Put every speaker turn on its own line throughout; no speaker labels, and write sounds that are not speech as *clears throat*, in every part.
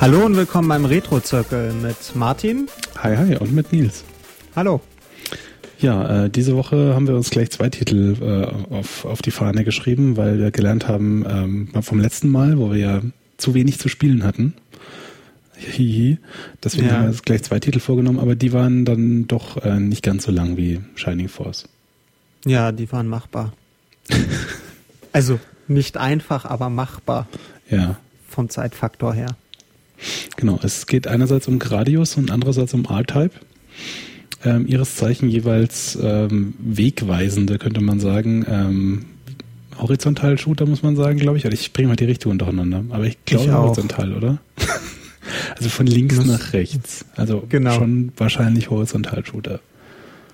Hallo und willkommen beim Retro-Zirkel mit Martin.
Hi, hi und mit Nils.
Hallo.
Ja, äh, diese Woche haben wir uns gleich zwei Titel äh, auf, auf die Fahne geschrieben, weil wir gelernt haben ähm, vom letzten Mal, wo wir ja zu wenig zu spielen hatten. Hihi. Deswegen ja. haben wir uns gleich zwei Titel vorgenommen, aber die waren dann doch äh, nicht ganz so lang wie Shining Force.
Ja, die waren machbar. *laughs* also nicht einfach, aber machbar.
Ja.
Vom Zeitfaktor her.
Genau, es geht einerseits um Gradius und andererseits um R-Type. Ähm, ihres Zeichen jeweils ähm, wegweisende, könnte man sagen. Ähm, Horizontal-Shooter, muss man sagen, glaube ich. Also ich bringe mal die Richtungen durcheinander. Aber ich glaube horizontal, oder? *laughs* also von links nach rechts. Also genau. schon wahrscheinlich Horizontal-Shooter.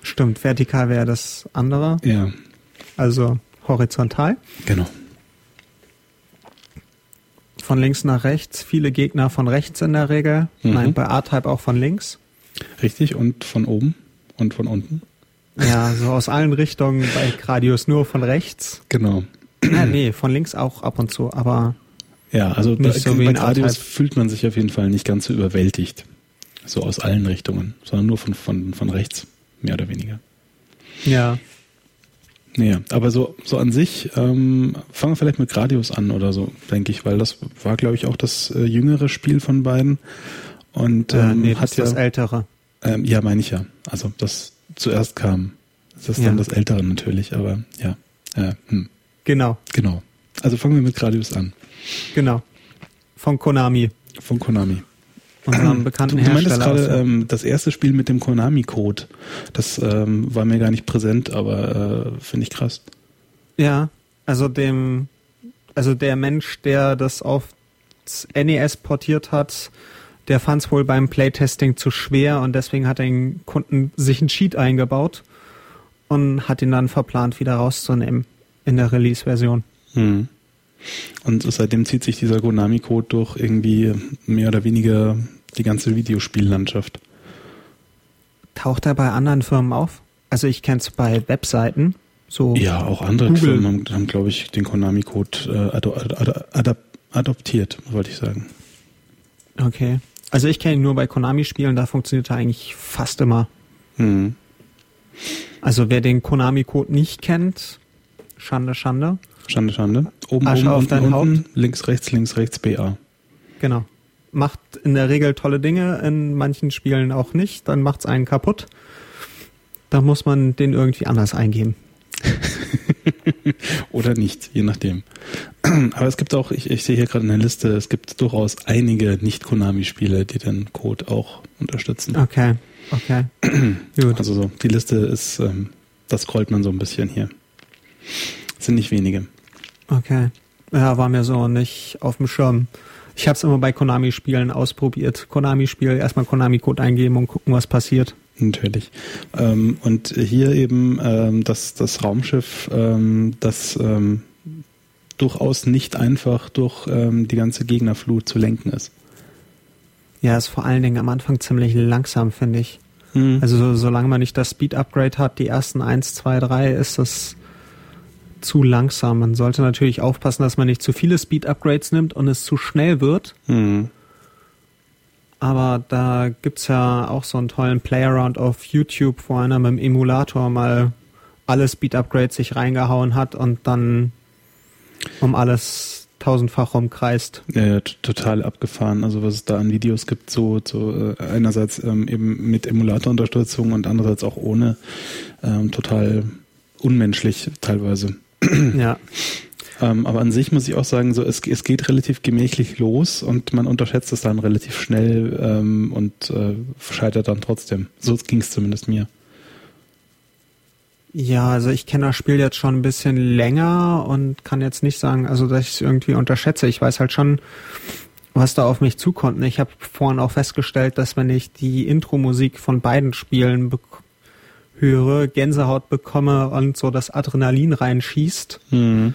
Stimmt, vertikal wäre das andere.
Ja.
Also horizontal.
Genau
von links nach rechts, viele Gegner von rechts in der Regel. Mhm. Nein, bei A-Type auch von links.
Richtig, und von oben und von unten.
Ja, so aus allen Richtungen, bei Gradius nur von rechts.
Genau.
Ja, nee, von links auch ab und zu, aber.
Ja, also bei, so bei Gradius fühlt man sich auf jeden Fall nicht ganz so überwältigt. So aus allen Richtungen, sondern nur von, von, von rechts, mehr oder weniger.
Ja.
Ja, aber so, so an sich, ähm, fangen wir vielleicht mit Gradius an oder so, denke ich, weil das war, glaube ich, auch das äh, jüngere Spiel von beiden. Und
ähm, äh, nee, hat ja, das ältere.
Ähm, ja, meine ich ja. Also das zuerst kam. Das ist ja. dann das ältere natürlich, aber ja. Äh, hm.
Genau.
Genau. Also fangen wir mit Gradius an.
Genau. Von Konami.
Von Konami
unserem bekannten
du, du meintest gerade ähm, das erste Spiel mit dem Konami-Code. Das ähm, war mir gar nicht präsent, aber äh, finde ich krass.
Ja, also dem, also der Mensch, der das auf NES portiert hat, der fand es wohl beim Playtesting zu schwer und deswegen hat den Kunden sich einen Cheat eingebaut und hat ihn dann verplant, wieder rauszunehmen in der Release-Version.
Hm. Und seitdem zieht sich dieser Konami-Code durch irgendwie mehr oder weniger die ganze Videospiellandschaft.
Taucht er bei anderen Firmen auf? Also ich kenne es bei Webseiten. So
ja, auch andere Google. Firmen haben, haben glaube ich, den Konami-Code äh, ado ad adoptiert, wollte ich sagen.
Okay. Also ich kenne ihn nur bei Konami-Spielen, da funktioniert er eigentlich fast immer.
Mhm.
Also wer den Konami-Code nicht kennt, Schande, Schande.
Schande, Schande.
Oben, Asche
oben,
auf
unten,
dein
unten,
Haupt.
links, rechts, links, rechts, BA.
Genau. Macht in der Regel tolle Dinge, in manchen Spielen auch nicht, dann macht's einen kaputt. Da muss man den irgendwie anders eingeben. *laughs*
Oder nicht, je nachdem. *clears throat* Aber es gibt auch, ich, ich sehe hier gerade in der Liste, es gibt durchaus einige Nicht-Konami-Spiele, die den Code auch unterstützen.
Okay, okay. *clears throat*
Gut. Also so, die Liste ist, ähm, das scrollt man so ein bisschen hier. Sind nicht wenige.
Okay. Ja, war mir so nicht auf dem Schirm. Ich habe es immer bei Konami-Spielen ausprobiert. Konami-Spiel, erstmal Konami-Code eingeben und gucken, was passiert.
Natürlich. Ähm, und hier eben ähm, das, das Raumschiff, ähm, das ähm, durchaus nicht einfach durch ähm, die ganze Gegnerflut zu lenken ist.
Ja, ist vor allen Dingen am Anfang ziemlich langsam, finde ich. Hm. Also so, solange man nicht das Speed-Upgrade hat, die ersten 1, 2, 3, ist das zu langsam. Man sollte natürlich aufpassen, dass man nicht zu viele Speed-Upgrades nimmt und es zu schnell wird.
Mhm.
Aber da gibt es ja auch so einen tollen Playaround auf YouTube, wo einer mit dem Emulator mal alle Speed-Upgrades sich reingehauen hat und dann um alles tausendfach rumkreist.
Ja, total abgefahren. Also was es da an Videos gibt, so, so äh, einerseits ähm, eben mit Emulatorunterstützung und andererseits auch ohne, ähm, total unmenschlich teilweise. *clears throat*
Ja.
Ähm, aber an sich muss ich auch sagen, so es, es geht relativ gemächlich los und man unterschätzt es dann relativ schnell ähm, und äh, scheitert dann trotzdem. So ging es zumindest mir.
Ja, also ich kenne das Spiel jetzt schon ein bisschen länger und kann jetzt nicht sagen, also dass ich es irgendwie unterschätze. Ich weiß halt schon, was da auf mich zukommt. Ich habe vorhin auch festgestellt, dass wenn ich die Intro-Musik von beiden Spielen höre, Gänsehaut bekomme und so das Adrenalin reinschießt.
Mhm.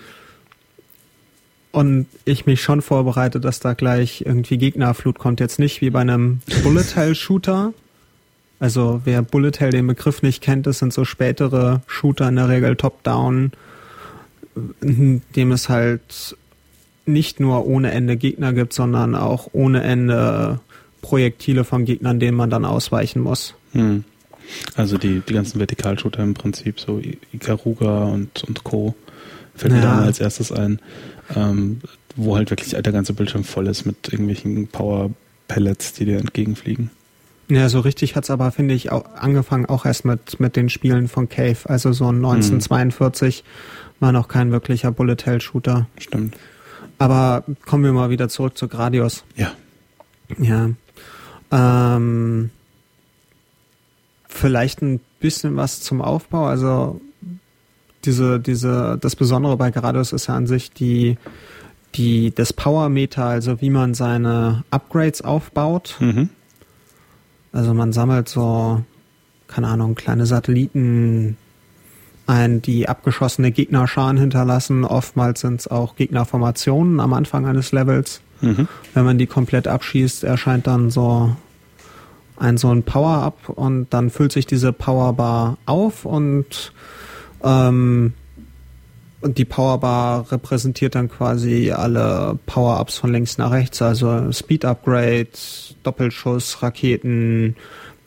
Und ich mich schon vorbereite, dass da gleich irgendwie Gegnerflut kommt. Jetzt nicht wie bei einem Bullet Hell Shooter. Also wer Bullet Hell den Begriff nicht kennt, das sind so spätere Shooter in der Regel top-down, dem es halt nicht nur ohne Ende Gegner gibt, sondern auch ohne Ende Projektile von Gegnern, denen man dann ausweichen muss.
Hm. Also die, die ganzen Vertikalshooter im Prinzip, so Ikaruga und, und Co. fällt mir dann als erstes ein, ähm, wo halt wirklich der ganze Bildschirm voll ist mit irgendwelchen Power-Pellets, die dir entgegenfliegen.
Ja, so richtig hat's aber, finde ich, auch angefangen auch erst mit, mit den Spielen von Cave. Also so 1942 mhm. war noch kein wirklicher Bullet-Hell-Shooter.
Stimmt.
Aber kommen wir mal wieder zurück zu Gradius.
Ja.
Ja. Ähm, vielleicht ein bisschen was zum Aufbau. Also diese, diese, das Besondere bei Gradius ist ja an sich die, die, das Power-Meter, also wie man seine Upgrades aufbaut. Mhm. Also man sammelt so, keine Ahnung, kleine Satelliten ein, die abgeschossene Gegnerscharen hinterlassen. Oftmals sind es auch Gegnerformationen am Anfang eines Levels. Mhm. Wenn man die komplett abschießt, erscheint dann so ein so ein Power-Up und dann füllt sich diese Powerbar auf und ähm, und die Powerbar repräsentiert dann quasi alle Power-Ups von links nach rechts, also Speed-Upgrade, Doppelschuss, Raketen,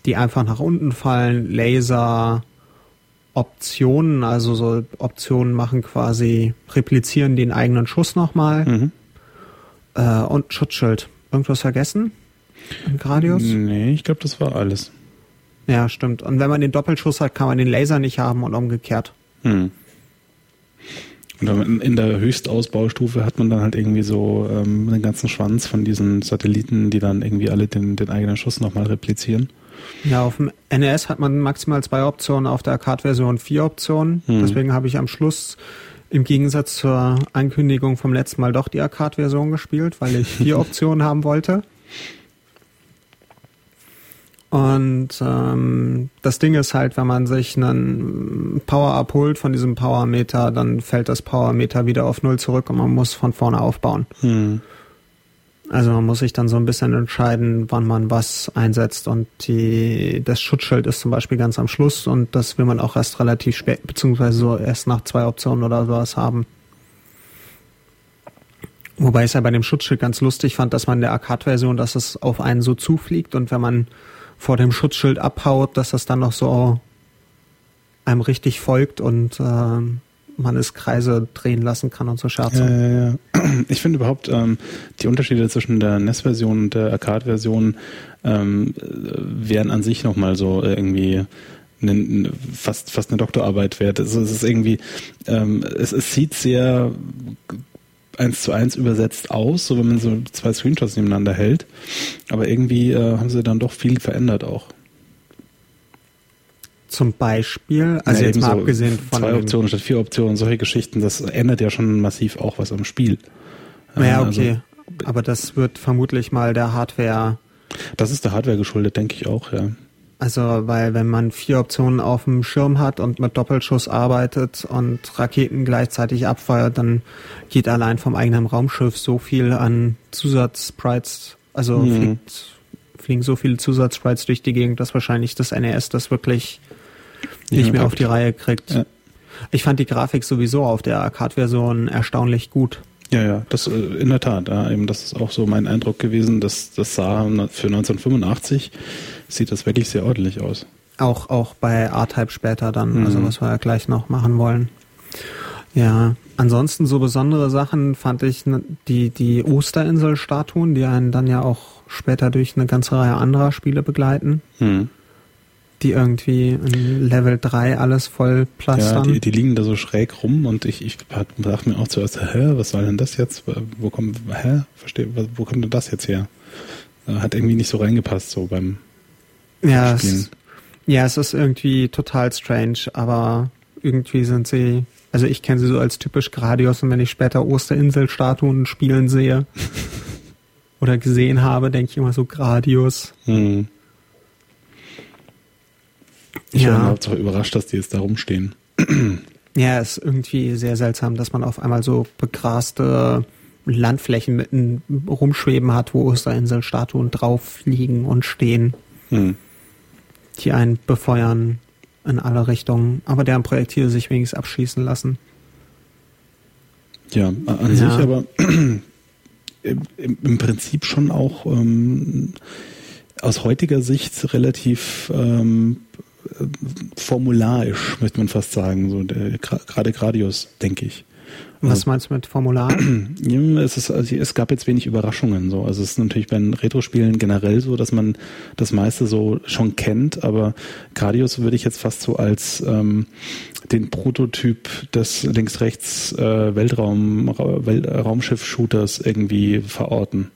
die einfach nach unten fallen, Laser, Optionen, also so Optionen machen quasi, replizieren den eigenen Schuss nochmal. Mhm. Äh, und Schutzschild. Irgendwas vergessen? Gradius?
Nee, ich glaube, das war alles.
Ja, stimmt. Und wenn man den Doppelschuss hat, kann man den Laser nicht haben und umgekehrt. Hm.
Und in der Höchstausbaustufe hat man dann halt irgendwie so ähm, den ganzen Schwanz von diesen Satelliten, die dann irgendwie alle den, den eigenen Schuss nochmal replizieren.
Ja, auf dem NES hat man maximal zwei Optionen, auf der Arcade-Version vier Optionen. Hm. Deswegen habe ich am Schluss im Gegensatz zur Ankündigung vom letzten Mal doch die Arcade-Version gespielt, weil ich vier *laughs* Optionen haben wollte. Und ähm, das Ding ist halt, wenn man sich einen Power-Up holt von diesem Power-Meter, dann fällt das Power-Meter wieder auf Null zurück und man muss von vorne aufbauen. Hm. Also man muss sich dann so ein bisschen entscheiden, wann man was einsetzt und die, das Schutzschild ist zum Beispiel ganz am Schluss und das will man auch erst relativ spät, beziehungsweise so erst nach zwei Optionen oder sowas haben. Wobei ich es ja bei dem Schutzschild ganz lustig fand, dass man in der Arcade-Version, dass es auf einen so zufliegt und wenn man vor dem Schutzschild abhaut, dass das dann noch so einem richtig folgt und äh, man es Kreise drehen lassen kann und so Scherze.
Ja, ja, ja. Ich finde überhaupt ähm, die Unterschiede zwischen der NES-Version und der Arcade-Version ähm, wären an sich nochmal so irgendwie eine, fast, fast eine Doktorarbeit wert. Also es ist irgendwie, ähm, es, es sieht sehr eins zu eins übersetzt aus, so wenn man so zwei Screenshots nebeneinander hält. Aber irgendwie äh, haben sie dann doch viel verändert auch.
Zum Beispiel, also ja, jetzt mal so abgesehen von.
Zwei Optionen statt vier Optionen, solche Geschichten, das ändert ja schon massiv auch was am Spiel.
Ja, also okay. Also, Aber das wird vermutlich mal der Hardware.
Das ist der Hardware geschuldet, denke ich auch, ja.
Also, weil wenn man vier Optionen auf dem Schirm hat und mit Doppelschuss arbeitet und Raketen gleichzeitig abfeuert, dann geht allein vom eigenen Raumschiff so viel an Zusatzsprites, also mhm. fliegt, fliegen so viele Zusatzsprites durch die Gegend, dass wahrscheinlich das NES das wirklich nicht ja, mehr auf die Reihe kriegt. Ja. Ich fand die Grafik sowieso auf der Arcade-Version erstaunlich gut.
Ja, ja, das äh, in der Tat. Ja, eben das ist auch so mein Eindruck gewesen, dass das sah für 1985 sieht das wirklich sehr ordentlich aus.
Auch auch bei R-Type später dann, mhm. also was wir ja gleich noch machen wollen. Ja, ansonsten so besondere Sachen fand ich die die Osterinsel-Statuen, die einen dann ja auch später durch eine ganze Reihe anderer Spiele begleiten. Mhm die irgendwie in Level 3 alles voll plastern.
Ja, die, die liegen da so schräg rum und ich, ich dachte mir auch zuerst, hä, was soll denn das jetzt? Wo kommt, hä, verstehe, wo kommt denn das jetzt her? Hat irgendwie nicht so reingepasst, so beim
ja, Spielen. Es, ja, es ist irgendwie total strange, aber irgendwie sind sie, also ich kenne sie so als typisch Gradius und wenn ich später Osterinsel-Statuen spielen sehe *laughs* oder gesehen habe, denke ich immer so Gradius. Hm.
Ich ja. war Hauptsache überrascht, dass die jetzt da rumstehen. *clears throat*
Ja, ist irgendwie sehr seltsam, dass man auf einmal so begraste Landflächen mitten rumschweben hat, wo Osterinselstatuen drauf liegen und stehen, hm. die einen befeuern in alle Richtungen, aber deren Projektile sich wenigstens abschießen lassen.
Ja, an ja. sich aber *clears throat* im, im Prinzip schon auch ähm, aus heutiger Sicht relativ ähm, formularisch, möchte man fast sagen, so gerade Gradius, denke ich.
Was also meinst du mit Formular? *clears throat*
Es, ist, also es gab jetzt wenig Überraschungen. So. Also es ist natürlich bei den Retro-Spielen generell so, dass man das meiste so schon kennt, aber Gradius würde ich jetzt fast so als ähm, den Prototyp des links-rechts äh, Weltraum, Welt, Raumschiff-Shooters irgendwie verorten.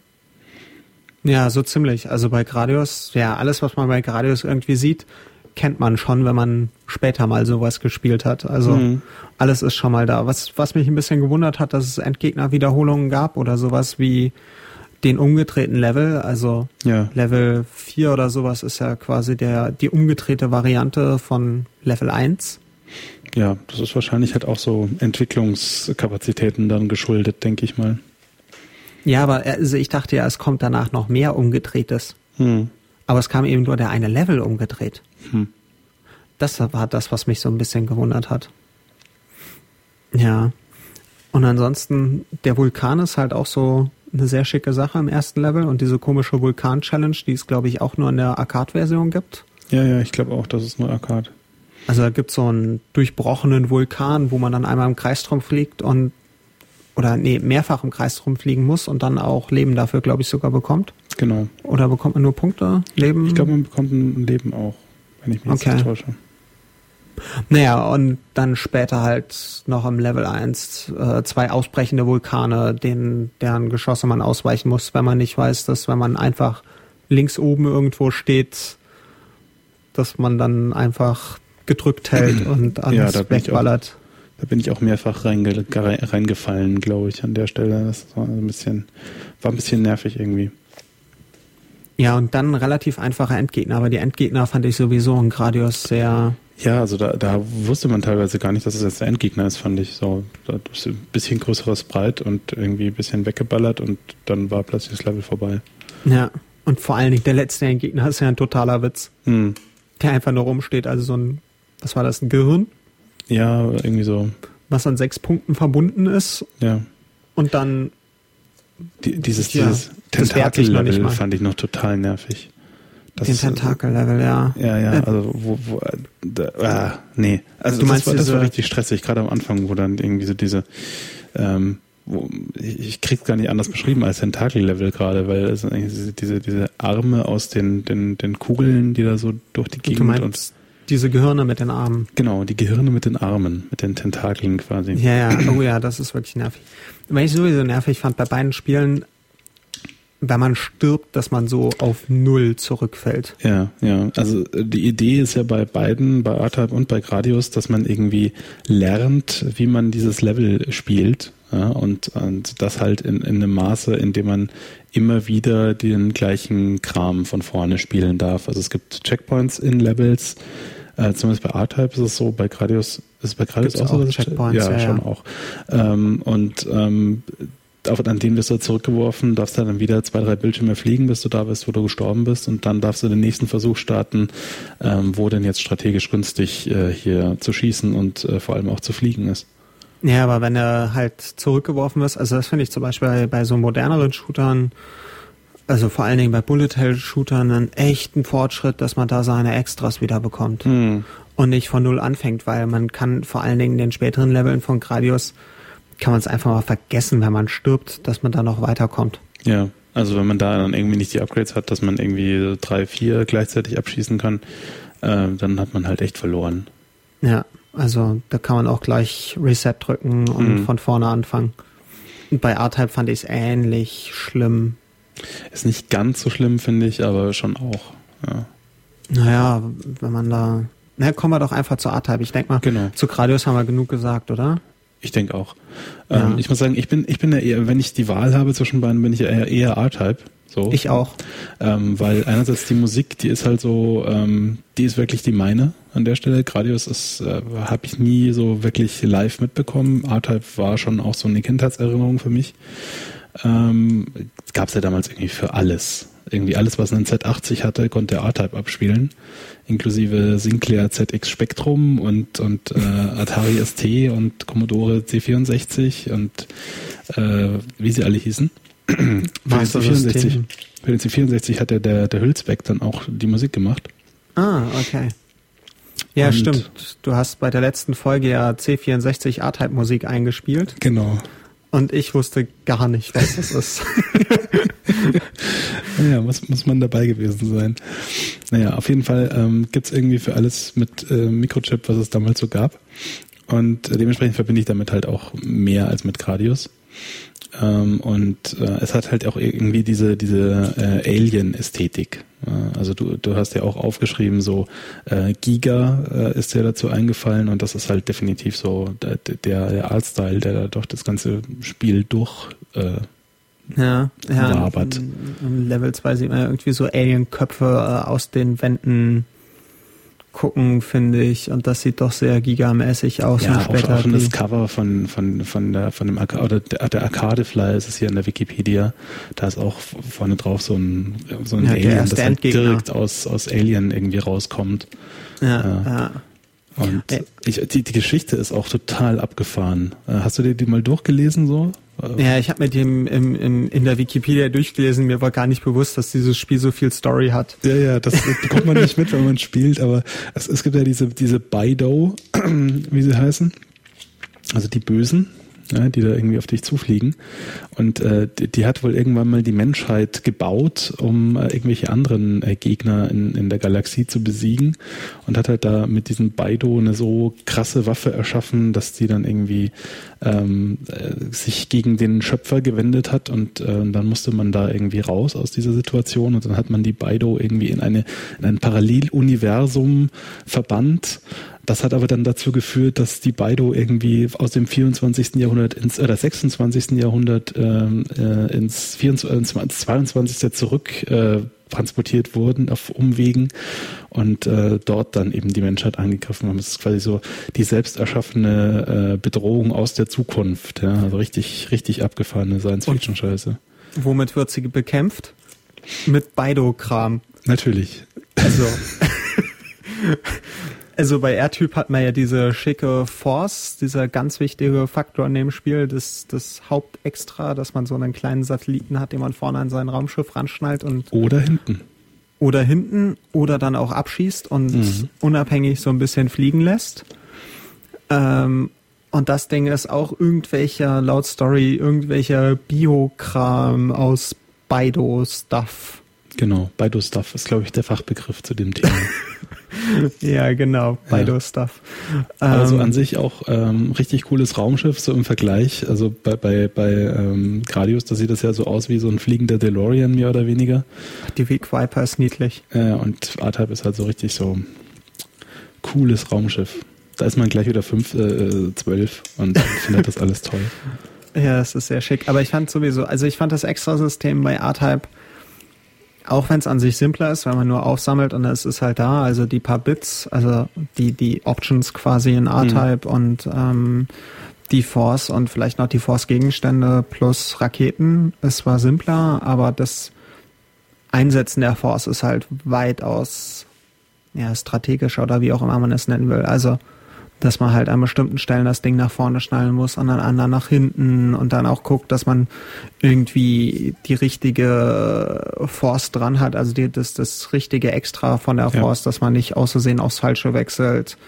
Ja, so ziemlich. Also bei Gradius, ja, alles, was man bei Gradius irgendwie sieht, kennt man schon, wenn man später mal sowas gespielt hat. Also mhm. alles ist schon mal da. Was, was mich ein bisschen gewundert hat, dass es Endgegner-Wiederholungen gab oder sowas wie den umgedrehten Level. Also ja. Level 4 oder sowas ist ja quasi der, die umgedrehte Variante von Level 1.
Ja, das ist wahrscheinlich halt auch so Entwicklungskapazitäten dann geschuldet, denke ich mal.
Ja, aber also ich dachte ja, es kommt danach noch mehr umgedrehtes. Hm. Aber es kam eben nur der eine Level umgedreht. Hm. Das war das, was mich so ein bisschen gewundert hat. Ja. Und ansonsten, der Vulkan ist halt auch so eine sehr schicke Sache im ersten Level und diese komische Vulkan-Challenge, die es, glaube ich, auch nur in der Arcade-Version gibt.
Ja, ja, ich glaube auch, das ist nur Arcade.
Also da gibt es so einen durchbrochenen Vulkan, wo man dann einmal im Kreis drum fliegt und oder nee, mehrfach im Kreis drum fliegen muss und dann auch Leben dafür, glaube ich, sogar bekommt.
Genau.
Oder bekommt man nur Punkte, Leben?
Ich glaube, man bekommt ein Leben auch, wenn ich mich okay. nicht täusche.
Naja, und dann später halt noch im Level 1 äh, zwei ausbrechende Vulkane, denen, deren Geschosse man ausweichen muss, wenn man nicht weiß, dass wenn man einfach links oben irgendwo steht, dass man dann einfach gedrückt hält und alles ja, wegballert.
Da bin ich auch mehrfach reinge reingefallen, glaube ich, an der Stelle. Das war ein bisschen, war ein bisschen nervig irgendwie.
Ja, und dann relativ einfache Endgegner, aber die Endgegner fand ich sowieso in Gradius sehr.
Ja, also da, da wusste man teilweise gar nicht, dass es jetzt der Endgegner ist, fand ich so. Da ist ein bisschen größeres Breit und irgendwie ein bisschen weggeballert und dann war plötzlich das Level vorbei.
Ja, und vor allen Dingen der letzte Endgegner ist ja ein totaler Witz. Hm. Der einfach nur rumsteht, also so ein, was war das, ein Gehirn?
Ja, irgendwie so.
Was an sechs Punkten verbunden ist.
Ja.
Und dann.
Die, dieses ja, dieses Tentakel-Level fand ich noch total nervig.
Das Den Tentakel-Level, ja.
Ja, ja, also wo, wo da, ah, nee. Also du meinst das, war, das war richtig stressig, gerade am Anfang, wo dann irgendwie so diese, ähm, wo, ich krieg's gar nicht anders beschrieben als Tentakel-Level gerade, weil es diese, diese, diese Arme aus den, den, den Kugeln, die da so durch die Gegend
du meinst, und diese Gehirne mit den Armen.
Genau, die Gehirne mit den Armen, mit den Tentakeln quasi.
Ja, ja, oh ja, das ist wirklich nervig. Weil ich sowieso nervig fand bei beiden Spielen, wenn man stirbt, dass man so auf Null zurückfällt.
Ja, ja. Also die Idee ist ja bei beiden, bei Artab und bei Gradius, dass man irgendwie lernt, wie man dieses Level spielt. Ja, und, und das halt in, in einem Maße, in dem man immer wieder den gleichen Kram von vorne spielen darf. Also es gibt Checkpoints in Levels, äh, zumindest bei R-Type ist es so, bei Gradius ist es bei Gradius Gibt's auch so. Checkpoints, ja, ja, schon auch. Ähm, und ähm, an dem wirst du zurückgeworfen, darfst dann wieder zwei, drei Bildschirme fliegen, bis du da bist, wo du gestorben bist und dann darfst du den nächsten Versuch starten, ähm, wo denn jetzt strategisch günstig äh, hier zu schießen und äh, vor allem auch zu fliegen ist.
Ja, aber wenn er halt zurückgeworfen ist, also das finde ich zum Beispiel bei, bei so moderneren Shootern, also vor allen Dingen bei Bullet-Hell-Shootern einen echten Fortschritt, dass man da seine Extras wieder bekommt. Hm. Und nicht von null anfängt, weil man kann vor allen Dingen in den späteren Leveln von Gradius kann man es einfach mal vergessen, wenn man stirbt, dass man da noch weiterkommt.
Ja, also wenn man da dann irgendwie nicht die Upgrades hat, dass man irgendwie drei, vier gleichzeitig abschießen kann, äh, dann hat man halt echt verloren.
Ja, also da kann man auch gleich Reset drücken und mhm. von vorne anfangen. Und bei R-Type fand ich es ähnlich schlimm.
Ist nicht ganz so schlimm, finde ich, aber schon auch. Ja.
Naja, wenn man da. Na, kommen wir doch einfach zu R-Type. Ich denke mal, genau. zu Gradius haben wir genug gesagt, oder?
Ich denke auch. Ja. Ähm, ich muss sagen, ich bin, ich bin ja eher, wenn ich die Wahl habe zwischen beiden, bin ich eher, eher R-Type. So.
Ich auch.
Ähm, weil einerseits die Musik, die ist halt so, ähm, die ist wirklich die meine an der Stelle. Gradius ist, äh, habe ich nie so wirklich live mitbekommen. R-Type war schon auch so eine Kindheitserinnerung für mich. Ähm, Gab es ja damals irgendwie für alles. Irgendwie alles, was einen Z80 hatte, konnte der R-Type abspielen inklusive Sinclair ZX Spectrum und, und äh, *laughs* Atari ST und Commodore C64 und äh, wie sie alle hießen. für den C64, für den C64 hat der, der, der Hülsbeck dann auch die Musik gemacht.
Ah, okay. Ja, Und stimmt. Du hast bei der letzten Folge ja C64 R-Type Musik eingespielt.
Genau.
Und ich wusste gar nicht, was das ist. *laughs*
ja, muss, muss man dabei gewesen sein. Naja, auf jeden Fall ähm, gibt es irgendwie für alles mit äh, Mikrochip, was es damals so gab. Und äh, dementsprechend verbinde ich damit halt auch mehr als mit Gradius. Ähm, und äh, es hat halt auch irgendwie diese, diese äh, Alien-Ästhetik. Äh, also du, du hast ja auch aufgeschrieben, so äh, Giga äh, ist dir dazu eingefallen und das ist halt definitiv so der, der, Artstyle, der da doch das ganze Spiel durch äh,
ja, ja, wabert. Im Level 2 sieht man ja irgendwie so Alien-Köpfe äh, aus den Wänden gucken, finde ich. Und das sieht doch sehr gigamäßig aus.
Ja, und später auch, auch schon das Cover von, von, von, der, von dem Arca oder der, der Arcade Fly ist es hier in der Wikipedia. Da ist auch vorne drauf so ein, so ein ja, Alien, das halt direkt aus, aus Alien irgendwie rauskommt.
Ja, äh, ja.
Und ich, die, die Geschichte ist auch total abgefahren. Äh, hast du dir die mal durchgelesen so?
Ja, ich habe mir die im, im, in der Wikipedia durchgelesen. Mir war gar nicht bewusst, dass dieses Spiel so viel Story hat.
Ja, ja, das *laughs* bekommt man nicht mit, wenn man spielt. Aber es, es gibt ja diese, diese Bido, *clears throat* wie sie heißen. Also die Bösen, ja, die da irgendwie auf dich zufliegen. Und äh, die, die, hat wohl irgendwann mal die Menschheit gebaut, um äh, irgendwelche anderen äh, Gegner in, in der Galaxie zu besiegen und hat halt da mit diesem Baido eine so krasse Waffe erschaffen, dass die dann irgendwie ähm, äh, sich gegen den Schöpfer gewendet hat und äh, dann musste man da irgendwie raus aus dieser Situation und dann hat man die Baido irgendwie in eine in ein Paralleluniversum verbannt das hat aber dann dazu geführt, dass die Baido irgendwie aus dem 24. Jahrhundert ins oder 26. Jahrhundert ähm, äh, ins, 24, ins 22. zurück äh, transportiert wurden auf Umwegen und äh, dort dann eben die Menschheit angegriffen haben. Das ist quasi so die selbst erschaffene äh, Bedrohung aus der Zukunft. Ja? Also richtig, richtig abgefahrene Science-Fiction-Scheiße.
Womit wird sie bekämpft? Mit Baido-Kram.
Natürlich.
Also *laughs* Also bei R-Typ hat man ja diese schicke Force, dieser ganz wichtige Faktor in dem Spiel, das, das Hauptextra, dass man so einen kleinen Satelliten hat, den man vorne an sein Raumschiff ranschnallt und.
Oder hinten.
Oder hinten oder dann auch abschießt und mhm. unabhängig so ein bisschen fliegen lässt. Ähm, und das Ding ist auch irgendwelcher, laut Story, irgendwelcher Biokram aus Baido-Stuff.
Genau, Baido-Stuff ist, glaube ich, der Fachbegriff zu dem Thema. *laughs* *laughs*
ja, genau, Baido-Stuff.
Also ähm, an sich auch ähm, richtig cooles Raumschiff, so im Vergleich. Also bei, bei, bei ähm, Gradius, da sieht das ja so aus wie so ein fliegender DeLorean, mehr oder weniger.
Die Weak Viper ist niedlich.
Ja, und A-Type ist halt so richtig so cooles Raumschiff. Da ist man gleich wieder fünf, äh, zwölf und findet das alles toll. *laughs*
Ja, es ist sehr schick. Aber ich fand sowieso, also ich fand das Extrasystem bei A-Type auch wenn es an sich simpler ist, wenn man nur aufsammelt und es ist halt da, also die paar Bits, also die, die Options quasi in R-Type mhm. und ähm, die Force und vielleicht noch die Force-Gegenstände plus Raketen. Es war simpler, aber das Einsetzen der Force ist halt weitaus ja, strategischer oder wie auch immer man es nennen will. Also dass man halt an bestimmten Stellen das Ding nach vorne schnallen muss und an anderen nach hinten und dann auch guckt, dass man irgendwie die richtige Force dran hat, also die, das, das richtige Extra von der Force, ja. dass man nicht auszusehen aufs Falsche wechselt,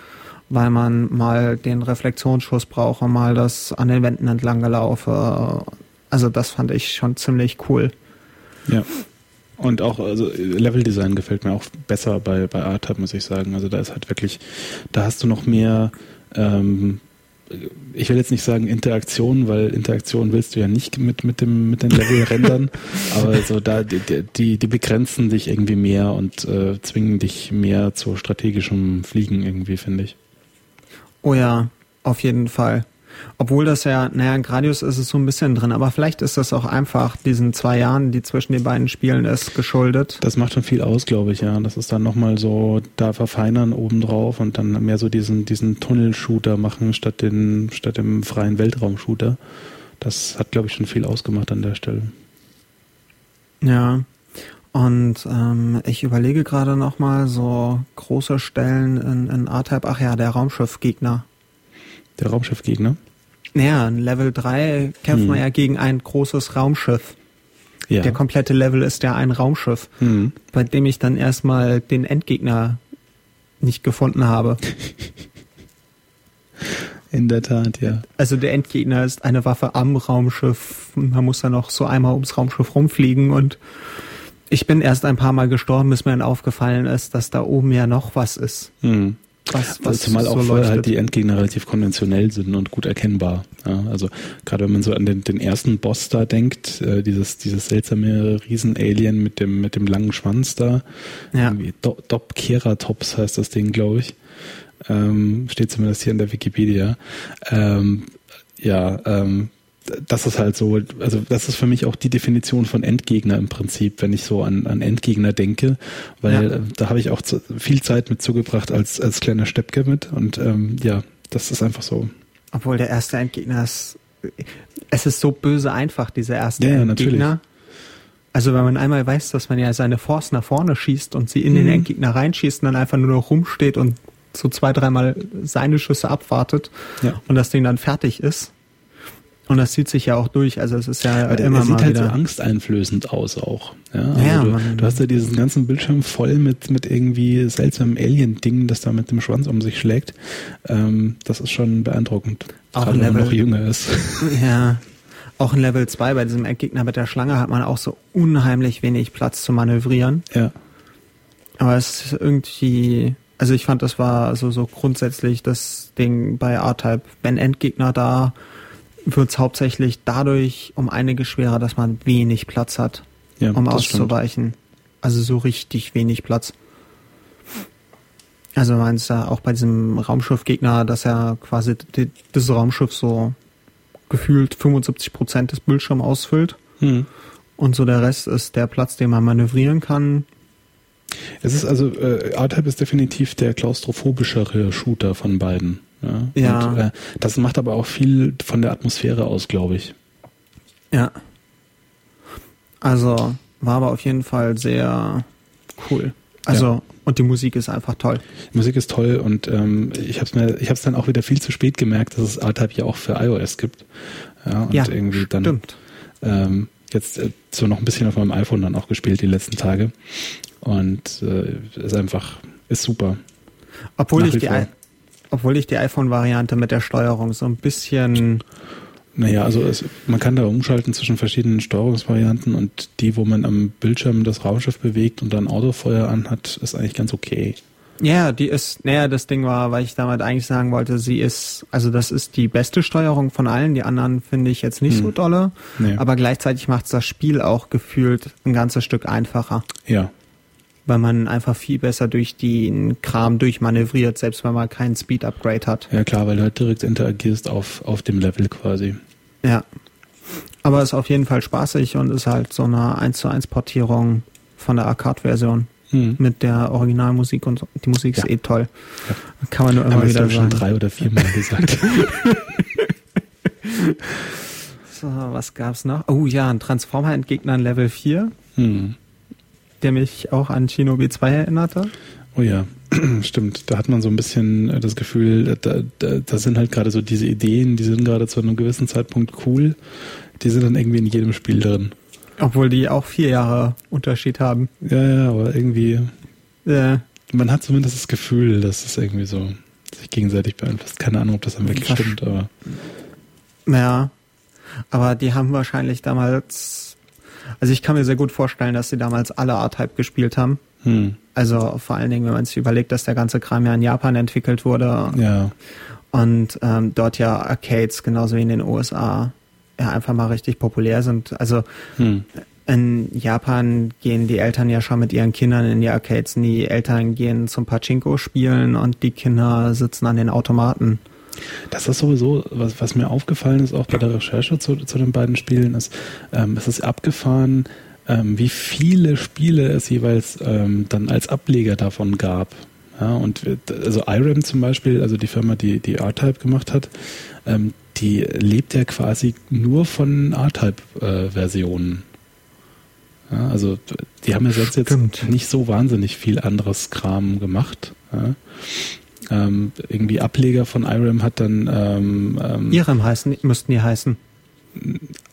weil man mal den Reflexionsschuss braucht und mal das an den Wänden entlang gelaufe. Also das fand ich schon ziemlich cool.
Ja. Und auch also Leveldesign gefällt mir auch besser bei, bei R-Type, muss ich sagen. Also da ist halt wirklich, da hast du noch mehr, ähm, ich will jetzt nicht sagen Interaktion, weil Interaktion willst du ja nicht mit, mit dem, mit den Level *laughs* rendern, aber so da, die, die, die begrenzen dich irgendwie mehr und äh, zwingen dich mehr zu strategischem Fliegen irgendwie, finde ich.
Oh ja, auf jeden Fall. Obwohl das ja, naja, in Gradius ist es so ein bisschen drin, aber vielleicht ist das auch einfach diesen zwei Jahren, die zwischen den beiden Spielen ist, geschuldet.
Das macht schon viel aus, glaube ich, ja. Das ist dann nochmal so, da verfeinern obendrauf und dann mehr so diesen, diesen Tunnel-Shooter machen statt den, statt dem freien Weltraum-Shooter. Das hat, glaube ich, schon viel ausgemacht an der Stelle.
Ja. Und ähm, ich überlege gerade nochmal so große Stellen in, in A-Type. Ach ja, der Raumschiffgegner.
Der Raumschiffgegner?
Naja, in Level 3 kämpft hm. man ja gegen ein großes Raumschiff. Ja. Der komplette Level ist ja ein Raumschiff, mhm. bei dem ich dann erstmal den Endgegner nicht gefunden habe. *laughs*
In der Tat, ja.
Also der Endgegner ist eine Waffe am Raumschiff. Man muss dann noch so einmal ums Raumschiff rumfliegen und ich bin erst ein paar Mal gestorben, bis mir dann aufgefallen ist, dass da oben ja noch was ist.
Hm. Was, was Zumal so auch vorher halt die Endgegner relativ konventionell sind und gut erkennbar. Ja, also gerade wenn man so an den, den ersten Boss da denkt, äh, dieses, dieses seltsame Riesen-Alien mit dem, mit dem langen Schwanz da. Ja. Do, Dop Keratops heißt das Ding, glaube ich. Ähm, steht zumindest hier in der Wikipedia. Ähm, ja, ähm, das ist halt so, also das ist für mich auch die Definition von Endgegner im Prinzip, wenn ich so an, an Endgegner denke, weil ja. Äh, da habe ich auch zu, viel Zeit mit zugebracht als, als kleiner Steppke mit und ähm, ja, das ist einfach so.
Obwohl der erste Endgegner ist, es ist so böse einfach, dieser erste ja, Endgegner. Natürlich. Also wenn man einmal weiß, dass man ja seine Force nach vorne schießt und sie in mhm. den Endgegner reinschießt und dann einfach nur noch rumsteht und so zwei, dreimal seine Schüsse abwartet ja. und das Ding dann fertig ist, und das zieht sich ja auch durch. Also es ist ja
Aber immer der sieht mal halt wieder so angsteinflößend aus auch. Ja, also ja du, du, hast ja diesen ganzen Bildschirm voll mit mit irgendwie seltsamen Alien-Dingen, das da mit dem Schwanz um sich schlägt. Ähm, das ist schon beeindruckend.
Auch gerade wenn man noch jünger ist. *laughs* Ja. Auch in Level 2 bei diesem Endgegner mit der Schlange hat man auch so unheimlich wenig Platz zu manövrieren.
Ja.
Aber es ist irgendwie, also ich fand, das war so, so grundsätzlich das Ding bei R-Type, wenn Endgegner da wird es hauptsächlich dadurch um einige schwerer, dass man wenig Platz hat, ja, um auszuweichen. Stimmt. Also so richtig wenig Platz. Also meinst du auch bei diesem Raumschiffgegner, dass er quasi das Raumschiff so gefühlt 75 Prozent des Bildschirms ausfüllt. Hm. Und so der Rest ist der Platz, den man manövrieren kann.
Es ist also, äh, R-Type ist definitiv der klaustrophobischere Shooter von beiden. Ja.
ja.
Und, äh, das macht aber auch viel von der Atmosphäre aus, glaube ich.
Ja. Also war aber auf jeden Fall sehr cool. Also ja. und die Musik ist einfach toll.
Die Musik ist toll und ähm, ich habe es mir, ich habe es dann auch wieder viel zu spät gemerkt, dass es R-Type ja auch für iOS gibt. Ja, und
ja,
irgendwie dann
stimmt.
Ähm, jetzt äh, so noch ein bisschen auf meinem iPhone dann auch gespielt die letzten Tage und äh, ist einfach ist super.
Obwohl Nach ich die, obwohl ich die iPhone-Variante mit der Steuerung so ein bisschen.
Naja, also es, man kann da umschalten zwischen verschiedenen Steuerungsvarianten und die, wo man am Bildschirm das Raumschiff bewegt und dann Autofeuer anhat, ist eigentlich ganz okay.
Ja, die ist, naja, das Ding war, weil ich damit eigentlich sagen wollte, sie ist, also das ist die beste Steuerung von allen. Die anderen finde ich jetzt nicht hm. so dolle. Nee. Aber gleichzeitig macht das Spiel auch gefühlt ein ganzes Stück einfacher.
Ja,
weil man einfach viel besser durch den Kram durchmanövriert, selbst wenn man keinen Speed-Upgrade hat.
Ja klar, weil du halt direkt interagierst auf, auf dem Level quasi.
Ja. Aber ist auf jeden Fall spaßig und ist halt so eine 1 zu 1 Portierung von der Arcade-Version. Hm. Mit der Originalmusik und so. die Musik ja. ist eh toll. Ja. Kann man nur immer Aber wieder sagen. schon
drei oder vier Mal gesagt. *laughs*
so, was gab's noch? Oh ja, ein Transformer-Entgegner in Level 4. Hm der mich auch an Shinobi 2 erinnerte.
Oh ja, *clears throat* stimmt. Da hat man so ein bisschen äh, das Gefühl, da, da, da sind halt gerade so diese Ideen, die sind gerade zu einem gewissen Zeitpunkt cool. Die sind dann irgendwie in jedem Spiel drin.
Obwohl die auch vier Jahre Unterschied haben.
Ja, ja, aber irgendwie. Ja. Man hat zumindest das Gefühl, dass es irgendwie so sich gegenseitig beeinflusst. Keine Ahnung, ob das dann wirklich stimmt, aber.
Ja. Aber die haben wahrscheinlich damals also ich kann mir sehr gut vorstellen, dass sie damals alle R-Type gespielt haben. Hm. Also vor allen Dingen, wenn man sich überlegt, dass der ganze Kram ja in Japan entwickelt wurde.
Ja.
Und ähm, dort ja Arcades genauso wie in den USA ja einfach mal richtig populär sind. Also hm. in Japan gehen die Eltern ja schon mit ihren Kindern in die Arcades. Und die Eltern gehen zum Pachinko spielen und die Kinder sitzen an den Automaten.
Das ist sowieso, was, was mir aufgefallen ist, auch bei der Recherche zu, zu den beiden Spielen, ist, ähm, es ist abgefahren, ähm, wie viele Spiele es jeweils ähm, dann als Ableger davon gab. Ja, und also IRAM zum Beispiel, also die Firma, die die R-Type gemacht hat, ähm, die lebt ja quasi nur von R-Type-Versionen. Äh, ja, also die haben ja selbst Stimmt. jetzt nicht so wahnsinnig viel anderes Kram gemacht. Ja ähm, irgendwie Ableger von IREM hat dann ähm,
ähm, IREM heißen, müssten die heißen.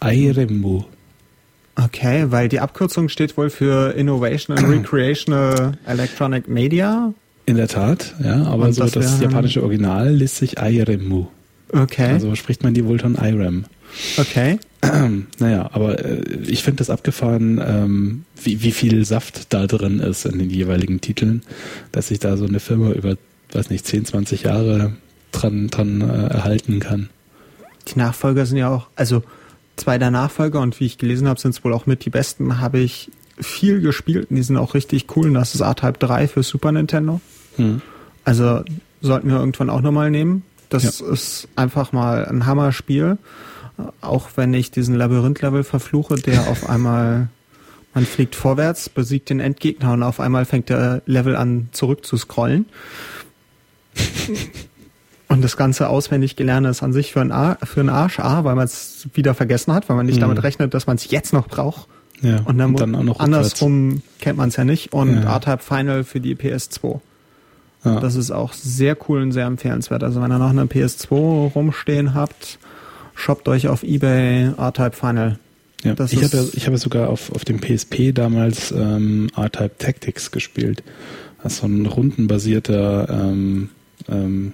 IREMU.
Okay, weil die Abkürzung steht wohl für Innovation and Recreational Electronic Media.
In der Tat, ja, aber
Und
so
das
das japanische Original liest sich IREMU.
Okay,
Also spricht man die wohl von IREM.
okay. *clears throat*
Naja, aber äh, ich finde das abgefahren, ähm, wie, wie viel Saft da drin ist in den jeweiligen Titeln, dass sich da so eine Firma über, weiß nicht, 10, 20 Jahre dran, dran äh, erhalten kann.
Die Nachfolger sind ja auch, also zwei der Nachfolger und wie ich gelesen habe, sind es wohl auch mit die besten, habe ich viel gespielt und die sind auch richtig cool und das ist R-Type 3 für Super Nintendo.
Hm.
Also sollten wir irgendwann auch nochmal nehmen. Das ist einfach mal ein Hammer-Spiel. Auch wenn ich diesen Labyrinth-Level verfluche, der auf *laughs* einmal, man fliegt vorwärts, besiegt den Endgegner und auf einmal fängt der Level an zurück zu scrollen. Und das Ganze auswendig gelernt ist an sich für einen, Ar für einen Arsch, A, weil man es wieder vergessen hat, weil man nicht
Mhm.
damit rechnet, dass man es jetzt noch braucht.
Ja,
Und dann,
auch noch rückwärts.
andersrum kennt man es ja nicht. Und
Ja.
R-Type Final für die PS2.
Ja.
Das ist auch sehr cool und sehr empfehlenswert. Also wenn ihr noch eine PS2 rumstehen habt, shoppt euch auf Ebay R-Type Final.
Ja,
Das
ich habe ja, ich habe sogar auf, auf dem PSP damals ähm, R-Type Tactics gespielt. Das ist so ein rundenbasierter ähm, ähm,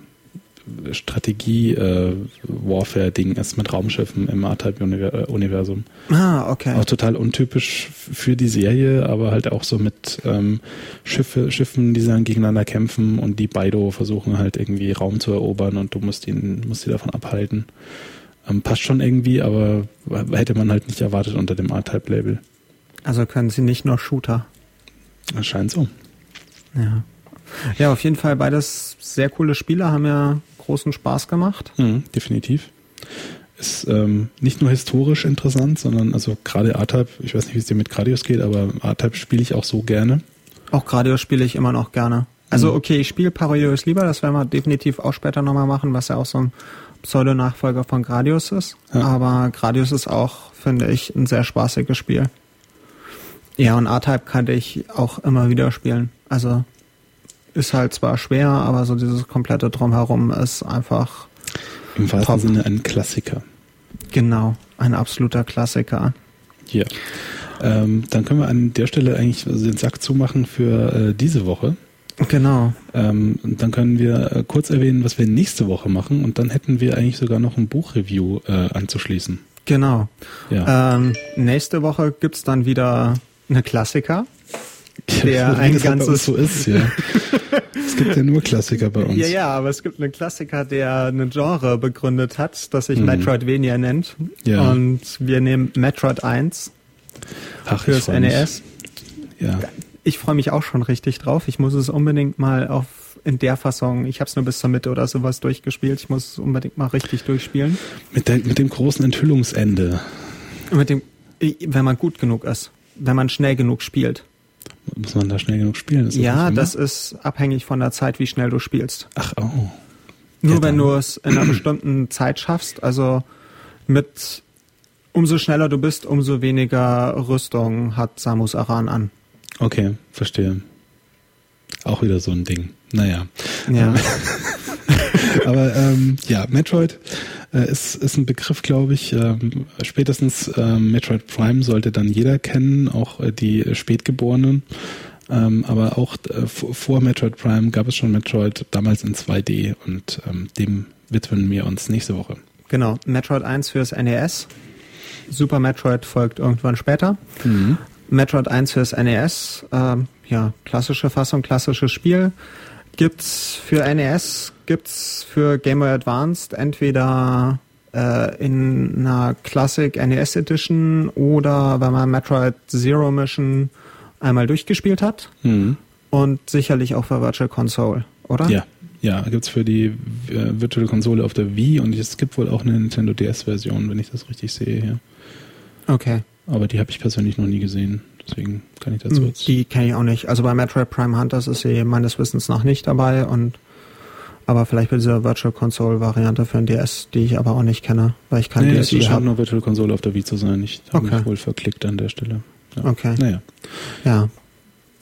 Strategie-Warfare-Ding ist mit Raumschiffen im R-Type-Universum.
Ah, okay.
Auch total untypisch für die Serie, aber halt auch so mit ähm, Schiffe, Schiffen, die dann gegeneinander kämpfen und die beide versuchen halt irgendwie Raum zu erobern und du musst ihn, musst sie davon abhalten. Ähm, passt schon irgendwie, aber hätte man halt nicht erwartet unter dem R-Type-Label.
Also können sie nicht nur Shooter.
Scheint so.
Ja. Ja, auf jeden Fall beides sehr coole Spiele, haben ja großen Spaß gemacht.
Mhm, definitiv. Ist ähm, nicht nur historisch interessant, sondern also gerade R-Type, ich weiß nicht, wie es dir mit Gradius geht, aber R-Type spiele ich auch so gerne.
Auch Gradius spiele ich immer noch gerne. Also
Mhm.
okay, ich spiele Parodius lieber, das werden wir definitiv auch später nochmal machen, was ja auch so ein Pseudo-Nachfolger von Gradius ist.
Ja.
Aber Gradius ist auch, finde ich, ein sehr spaßiges Spiel. Ja, und R-Type kann ich auch immer wieder spielen. Also ist halt zwar schwer, aber so dieses komplette Drumherum ist einfach
Im wahrsten
Top.
Sinne ein Klassiker.
genau ein absoluter Klassiker.
Ja. Ähm, dann können wir an der Stelle eigentlich den Sack zumachen für äh, diese Woche.
Genau.
Ähm, und dann können wir äh, kurz erwähnen, was wir nächste Woche machen und dann hätten wir eigentlich sogar noch ein Buchreview äh, anzuschließen.
Genau.
Ja.
Ähm, nächste Woche gibt's dann wieder eine Klassiker. Der ein ganzes-
so ist, ja. es gibt ja nur Klassiker bei uns.
Ja, ja, aber es gibt einen Klassiker, der ein Genre begründet hat, das sich
Mhm.
Metroidvania nennt.
Ja.
Und wir nehmen Metroid 1
Ach,
fürs. NES.
Ja.
Ich freue mich auch schon richtig drauf. Ich muss es unbedingt mal auf in der Fassung, ich habe es nur bis zur Mitte oder sowas durchgespielt. Ich muss es unbedingt mal richtig durchspielen.
Mit, der, mit dem großen Enthüllungsende.
Mit dem, wenn man gut genug ist, wenn man schnell genug spielt.
Muss man da schnell genug spielen? Ist
ja, das ist abhängig von der Zeit, wie schnell du spielst.
Ach, oh.
Nur
Ja,
wenn du es in einer bestimmten Zeit schaffst, also mit umso schneller du bist, umso weniger Rüstung hat Samus Aran an.
Okay, verstehe. Auch wieder so ein Ding. Naja.
Ja. *laughs* *laughs*
Aber ähm, ja, Metroid äh, ist, ist ein Begriff, glaube ich. Ähm, spätestens ähm, Metroid Prime sollte dann jeder kennen, auch äh, die Spätgeborenen. Ähm, aber auch äh, vor vor Metroid Prime gab es schon Metroid, damals in 2D und ähm, dem widmen wir uns nächste Woche.
Genau. Metroid 1 fürs NES. Super Metroid folgt irgendwann später.
Mhm.
Metroid 1 fürs NES, ähm, ja, klassische Fassung, klassisches Spiel. Gibt's für NES, gibt's für Game Boy Advanced entweder äh, in einer Classic NES Edition oder wenn man Metroid Zero Mission einmal durchgespielt hat
Mhm.
und sicherlich auch für Virtual Console, oder?
Ja, ja, gibt's für die äh, Virtual Konsole auf der Wii und es gibt wohl auch eine Nintendo DS-Version, wenn ich das richtig sehe. Ja.
Okay.
Aber die habe ich persönlich noch nie gesehen, deswegen kann ich dazu jetzt.
Die kenne ich auch nicht. Also bei Metroid Prime Hunters ist sie meines Wissens nach nicht dabei und aber vielleicht bei dieser Virtual Console Variante für ein DS, die ich aber auch nicht kenne, weil ich kein
Nee, es
DSi
scheint
habe.
nur Virtual Konsole auf der Wii zu sein. Ich habe
Okay.
mich wohl verklickt an der Stelle. Ja.
Okay.
Naja.
Ja.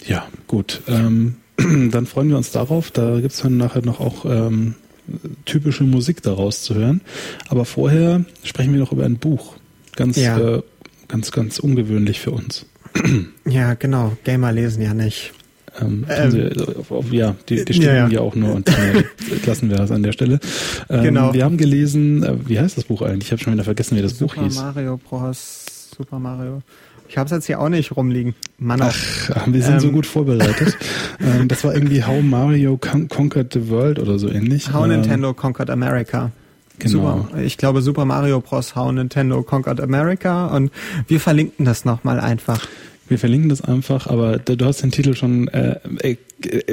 Ja, gut. Ähm, *clears throat* dann freuen wir uns darauf. Da gibt's dann nachher noch auch ähm, typische Musik daraus zu hören. Aber vorher sprechen wir noch über ein Buch. Ganz
Ja.
äh, ganz, ganz ungewöhnlich für uns. *clears throat*
Ja, genau. Gamer lesen ja nicht.
Ähm, ähm, sie, also, ja, die, die stimmen ja, ja. ja, auch nur und äh, *laughs* lassen wir das an der Stelle. Ähm, genau. Wir haben gelesen, äh, wie heißt das Buch eigentlich? Ich habe schon wieder vergessen, wie das
Super
Buch hieß.
Super Mario Bros. Super Mario. Ich habe es jetzt hier auch nicht rumliegen.
Mann, Ach, wir sind ähm, so gut vorbereitet. *laughs* ähm, das war irgendwie How Mario Con Conquered the World oder so ähnlich.
How ähm, Nintendo Conquered America. Genau. Super, ich glaube Super Mario Bros. How Nintendo Conquered America und wir verlinken das nochmal einfach.
Wir verlinken das einfach, aber du hast den Titel schon äh, äh,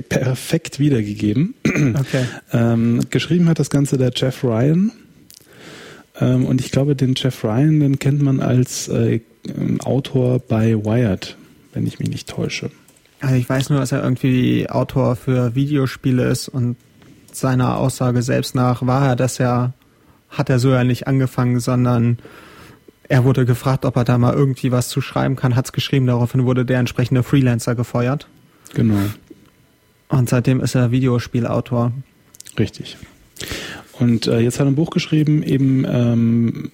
perfekt wiedergegeben. Okay. *clears throat* Ähm, geschrieben hat das Ganze der Jeff Ryan. Ähm, und ich glaube, den Jeff Ryan, den kennt man als äh, Autor bei Wired, wenn ich mich nicht täusche.
Also ich weiß nur, dass er irgendwie Autor für Videospiele ist und seiner Aussage selbst nach war er das ja, hat er so ja nicht angefangen, sondern er wurde gefragt, ob er da mal irgendwie was zu schreiben kann, hat's geschrieben, daraufhin wurde der entsprechende Freelancer gefeuert.
Genau.
Und seitdem ist er Videospielautor.
Richtig. Und äh, jetzt hat er ein Buch geschrieben, eben ähm,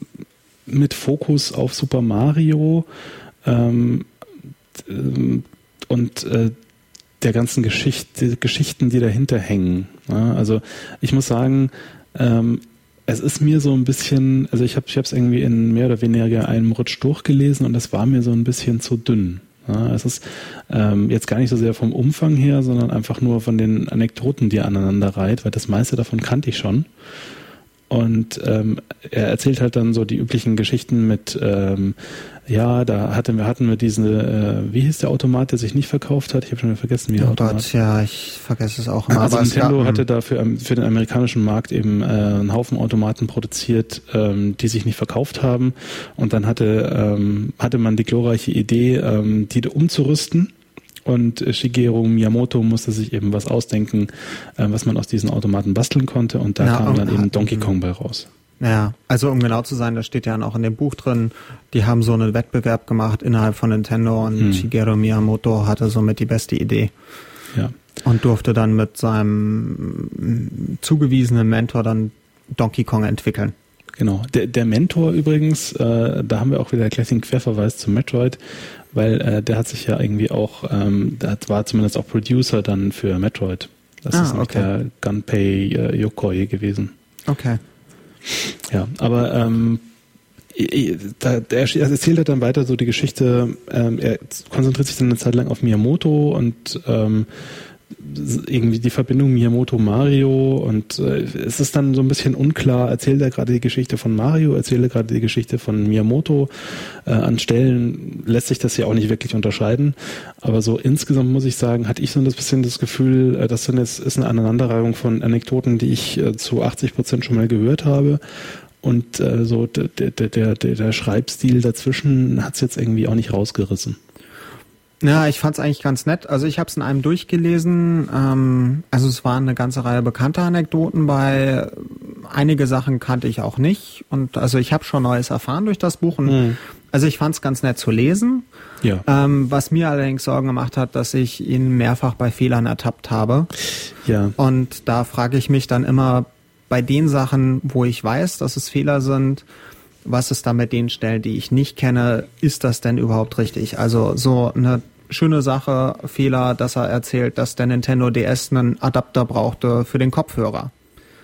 mit Fokus auf Super Mario ähm, und äh, der ganzen Geschichte, Geschichten, die dahinter hängen. Ja, also ich muss sagen, ähm, es ist mir so ein bisschen, also ich habe es irgendwie in mehr oder weniger einem Rutsch durchgelesen und es war mir so ein bisschen zu dünn. Ja, es ist ähm, jetzt gar nicht so sehr vom Umfang her, sondern einfach nur von den Anekdoten, die er aneinander reiht, weil das meiste davon kannte ich schon. Und ähm, er erzählt halt dann so die üblichen Geschichten mit, ähm, ja, da hatten wir, hatten wir diese, äh, wie hieß der Automat, der sich nicht verkauft hat? Ich habe schon wieder vergessen, wie der oh Automat. Gott,
ja, ich vergesse es auch immer.
Also Nintendo ja, hatte da für, für den amerikanischen Markt eben äh, einen Haufen Automaten produziert, ähm, die sich nicht verkauft haben. Und dann hatte, ähm, hatte man die glorreiche Idee, ähm, die umzurüsten und Shigeru Miyamoto musste sich eben was ausdenken, äh, was man aus diesen Automaten basteln konnte. Und da ja, kam dann eben Donkey Kong bei raus.
Ja, also um genau zu sein, das steht ja auch in dem Buch drin, die haben so einen Wettbewerb gemacht innerhalb von Nintendo und hm. Shigeru Miyamoto hatte somit die beste Idee. Ja. Und durfte dann mit seinem zugewiesenen Mentor dann Donkey Kong entwickeln.
Genau. Der, der Mentor übrigens, äh, da haben wir auch wieder gleich den Querverweis zu Metroid, weil äh, der hat sich ja irgendwie auch, ähm, der war zumindest auch Producer dann für Metroid. Das ah, ist okay. der Gunpei äh, Yokoi gewesen.
Okay.
Ja, aber ähm, da, er erzählt halt dann weiter so die Geschichte, ähm, er konzentriert sich dann eine Zeit lang auf Miyamoto und ähm, irgendwie die Verbindung Miyamoto-Mario und äh, es ist dann so ein bisschen unklar, erzählt er gerade die Geschichte von Mario, erzählt er gerade die Geschichte von Miyamoto. Äh, an Stellen lässt sich das ja auch nicht wirklich unterscheiden, aber so insgesamt muss ich sagen, hatte ich so ein bisschen das Gefühl, äh, das ist eine Aneinanderreihung von Anekdoten, die ich äh, zu 80 Prozent schon mal gehört habe und äh, so der, der, der, der Schreibstil dazwischen hat es jetzt irgendwie auch nicht rausgerissen.
Ja, ich fand's eigentlich ganz nett. Also ich habe es in einem durchgelesen. Ähm, also es waren eine ganze Reihe bekannter Anekdoten bei. Einige Sachen kannte ich auch nicht. Und also ich habe schon Neues erfahren durch das Buch. Und mhm. Also ich fand's ganz nett zu lesen. Ja. Ähm, was mir allerdings Sorgen gemacht hat, dass ich ihn mehrfach bei Fehlern ertappt habe. Ja. Und da frage ich mich dann immer bei den Sachen, wo ich weiß, dass es Fehler sind, was ist da mit den Stellen, die ich nicht kenne, ist das denn überhaupt richtig? Also so eine schöne Sache, Fehler, dass er erzählt, dass der Nintendo DS einen Adapter brauchte für den Kopfhörer.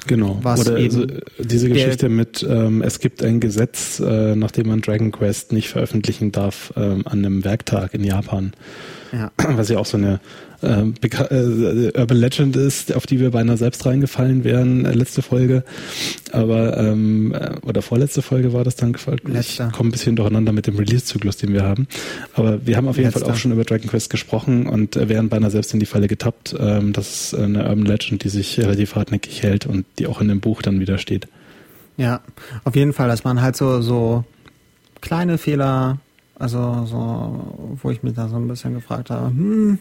Genau. Was Oder also diese Geschichte mit, ähm, es gibt ein Gesetz, äh, nachdem man Dragon Quest nicht veröffentlichen darf ähm, an einem Werktag in Japan. Ja. Was ja auch so eine äh, äh, Urban Legend ist, auf die wir beinahe selbst reingefallen wären, äh, letzte Folge. Aber, ähm, äh, oder vorletzte Folge war das dann gefallen. Ich komme ein bisschen durcheinander mit dem Release-Zyklus, den wir haben. Aber wir haben auf jeden Letzter. Fall auch schon über Dragon Quest gesprochen und äh, wären beinahe selbst in die Falle getappt. Ähm, das ist eine Urban Legend, die sich relativ hartnäckig hält und die auch in dem Buch dann wieder steht.
Ja, auf jeden Fall, dass man halt so, so kleine Fehler, also so, wo ich mich da so ein bisschen gefragt habe, hm,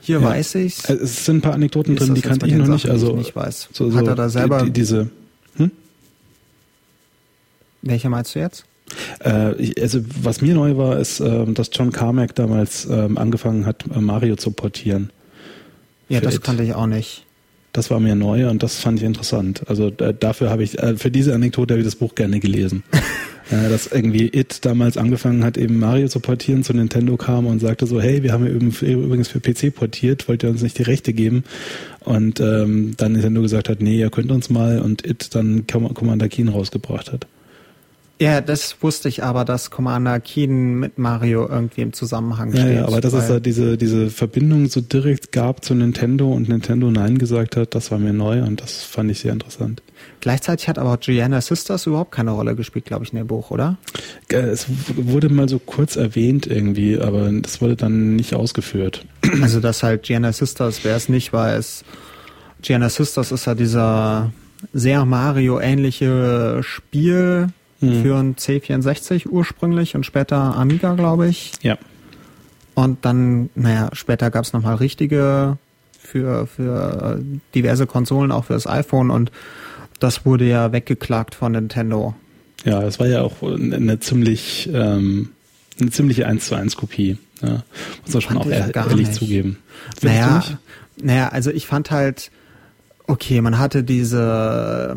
hier ja. weiß ich's.
Äh, es sind ein paar Anekdoten drin, die kannte ich noch nicht. Also
ich nicht weiß. So, so Hat er da selber
die, die, diese? Hm?
Welche meinst du jetzt?
Äh, also was mir neu war, ist, äh, dass John Carmack damals äh, angefangen hat, äh, Mario zu portieren.
Ja, das It. kannte ich auch nicht.
Das war mir neu und das fand ich interessant. Also äh, dafür habe ich, für diese Anekdote habe ich das Buch gerne gelesen. *laughs* Äh, dass irgendwie It damals angefangen hat, eben Mario zu portieren, zu Nintendo kam und sagte so, hey, wir haben übrigens für PC portiert, wollt ihr uns nicht die Rechte geben? Und ähm, dann Nintendo gesagt hat, nee, ihr könnt uns mal und It dann Commander Keen rausgebracht hat.
Ja, das wusste ich aber, dass Commander Keen mit Mario irgendwie im Zusammenhang steht.
Ja, aber dass es da diese, diese Verbindung so direkt gab zu Nintendo und Nintendo Nein gesagt hat, das war mir neu und das fand ich sehr interessant.
Gleichzeitig hat aber Gianna Sisters überhaupt keine Rolle gespielt, glaube ich, in dem Buch, oder?
Es wurde mal so kurz erwähnt irgendwie, aber das wurde dann nicht ausgeführt.
Also, dass halt Gianna Sisters, wer es nicht weiß, Gianna Sisters ist ja dieser sehr Mario-ähnliche Spiel, mhm. für ein C64 ursprünglich und später Amiga, glaube ich.
Ja.
Und dann, naja, später gab es nochmal richtige für, für diverse Konsolen, auch für das iPhone und das wurde ja weggeklagt von Nintendo.
Ja, das war ja auch eine ziemlich, ähm, eine ziemliche 1 zu 1 Kopie. Ja. Muss man schon auch ehrlich nicht. zugeben.
naja, naja, also ich fand halt, okay, man hatte diese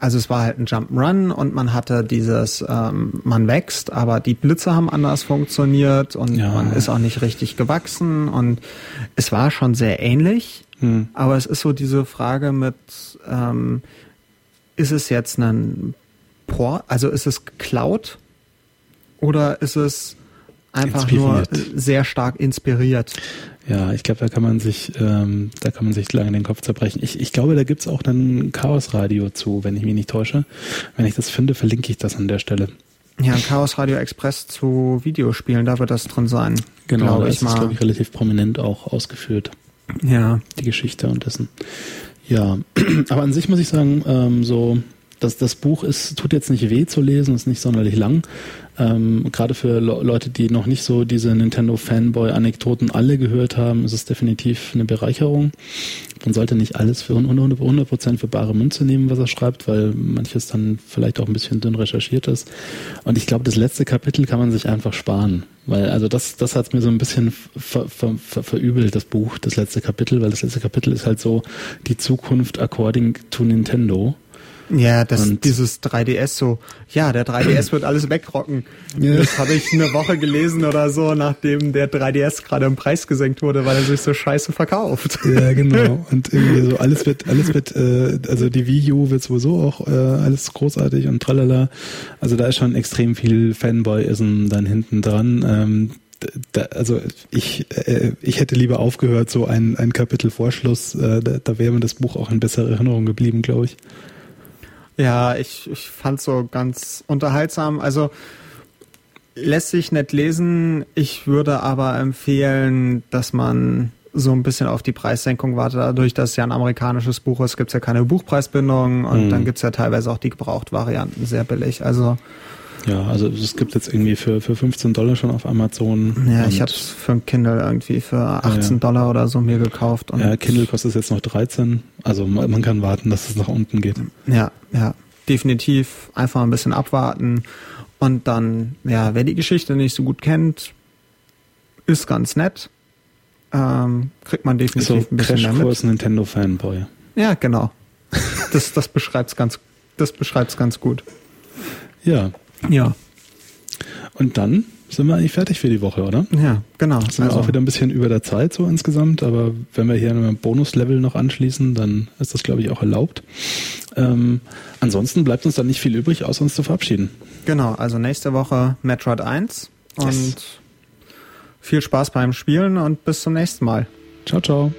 also es war halt ein Jump'n'Run und man hatte dieses, ähm, man wächst, aber die Blitze haben anders funktioniert und ja. man ist auch nicht richtig gewachsen und es war schon sehr ähnlich, hm. aber es ist so diese Frage mit, ähm, ist es jetzt ein Port, also ist es geklaut oder ist es einfach inspiriert. nur sehr stark inspiriert?
Ja, ich glaube, da kann man sich, ähm, da kann man sich lange den Kopf zerbrechen. Ich, ich glaube, da gibt's auch dann Chaos Radio zu, wenn ich mich nicht täusche. Wenn ich das finde, verlinke ich das an der Stelle.
Ja, Chaos Radio Express zu Videospielen, da wird das drin sein.
Genau, da ist es, glaube ich, relativ prominent auch ausgeführt.
Ja.
Die Geschichte und dessen. Ja, *clears throat* aber an sich muss ich sagen, ähm, so, dass das Buch ist, tut jetzt nicht weh zu lesen, ist nicht sonderlich lang. Ähm, Gerade für Le Leute, die noch nicht so diese Nintendo-Fanboy-Anekdoten alle gehört haben, ist es definitiv eine Bereicherung. Man sollte nicht alles für 100% für bare Münze nehmen, was er schreibt, weil manches dann vielleicht auch ein bisschen dünn recherchiert ist. Und ich glaube, das letzte Kapitel kann man sich einfach sparen. Weil, also das, das hat mir so ein bisschen ver, ver, ver, verübelt, das Buch, das letzte Kapitel, weil das letzte Kapitel ist halt so die Zukunft according to Nintendo.
Ja, das, und dieses 3DS so, ja, der 3DS wird alles wegrocken. Ja. Das habe ich eine Woche gelesen oder so, nachdem der 3DS gerade im Preis gesenkt wurde, weil er sich so scheiße verkauft.
Ja, genau. *laughs* Und irgendwie so alles wird, alles wird, äh, also die Wii U wird sowieso auch äh, alles großartig und tralala. Also da ist schon extrem viel Fanboyism dann hinten dran. Ähm, da, also ich, äh, ich hätte lieber aufgehört, so ein, ein Kapitel Vorschluss, äh, da, da wäre mir das Buch auch in besserer Erinnerung geblieben, glaube ich.
Ja, ich, ich fand so ganz unterhaltsam. Also lässt sich nett lesen. Ich würde aber empfehlen, dass man so ein bisschen auf die Preissenkung wartet. Dadurch, dass es ja ein amerikanisches Buch ist, gibt es ja keine Buchpreisbindung und mhm. dann gibt es ja teilweise auch die Gebrauchtvarianten sehr billig. Also
ja, also es gibt jetzt irgendwie für, für 15 Dollar schon auf Amazon.
Ja, ich habe es für ein Kindle irgendwie für 18 ja. Dollar oder so mir gekauft.
Und ja, Kindle kostet jetzt noch 13. Also man kann warten, dass es nach unten geht.
Ja, ja, definitiv einfach ein bisschen abwarten. Und dann, ja, wer die Geschichte nicht so gut kennt, ist ganz nett. Ähm, kriegt man definitiv so ein bisschen
mehr mit. Nintendo Fanboy.
Ja, genau. Das, das beschreibt's ganz, das beschreibt's ganz gut.
Ja,
ja.
Und dann sind wir eigentlich fertig für die Woche, oder?
Ja, genau.
Sind also. wir auch wieder ein bisschen über der Zeit so insgesamt, aber wenn wir hier ein Bonuslevel noch anschließen, dann ist das, glaube ich, auch erlaubt. Ähm, ansonsten bleibt uns dann nicht viel übrig, außer uns zu verabschieden.
Genau, also nächste Woche Metroid 1 und yes. viel Spaß beim Spielen und bis zum nächsten Mal.
Ciao, ciao.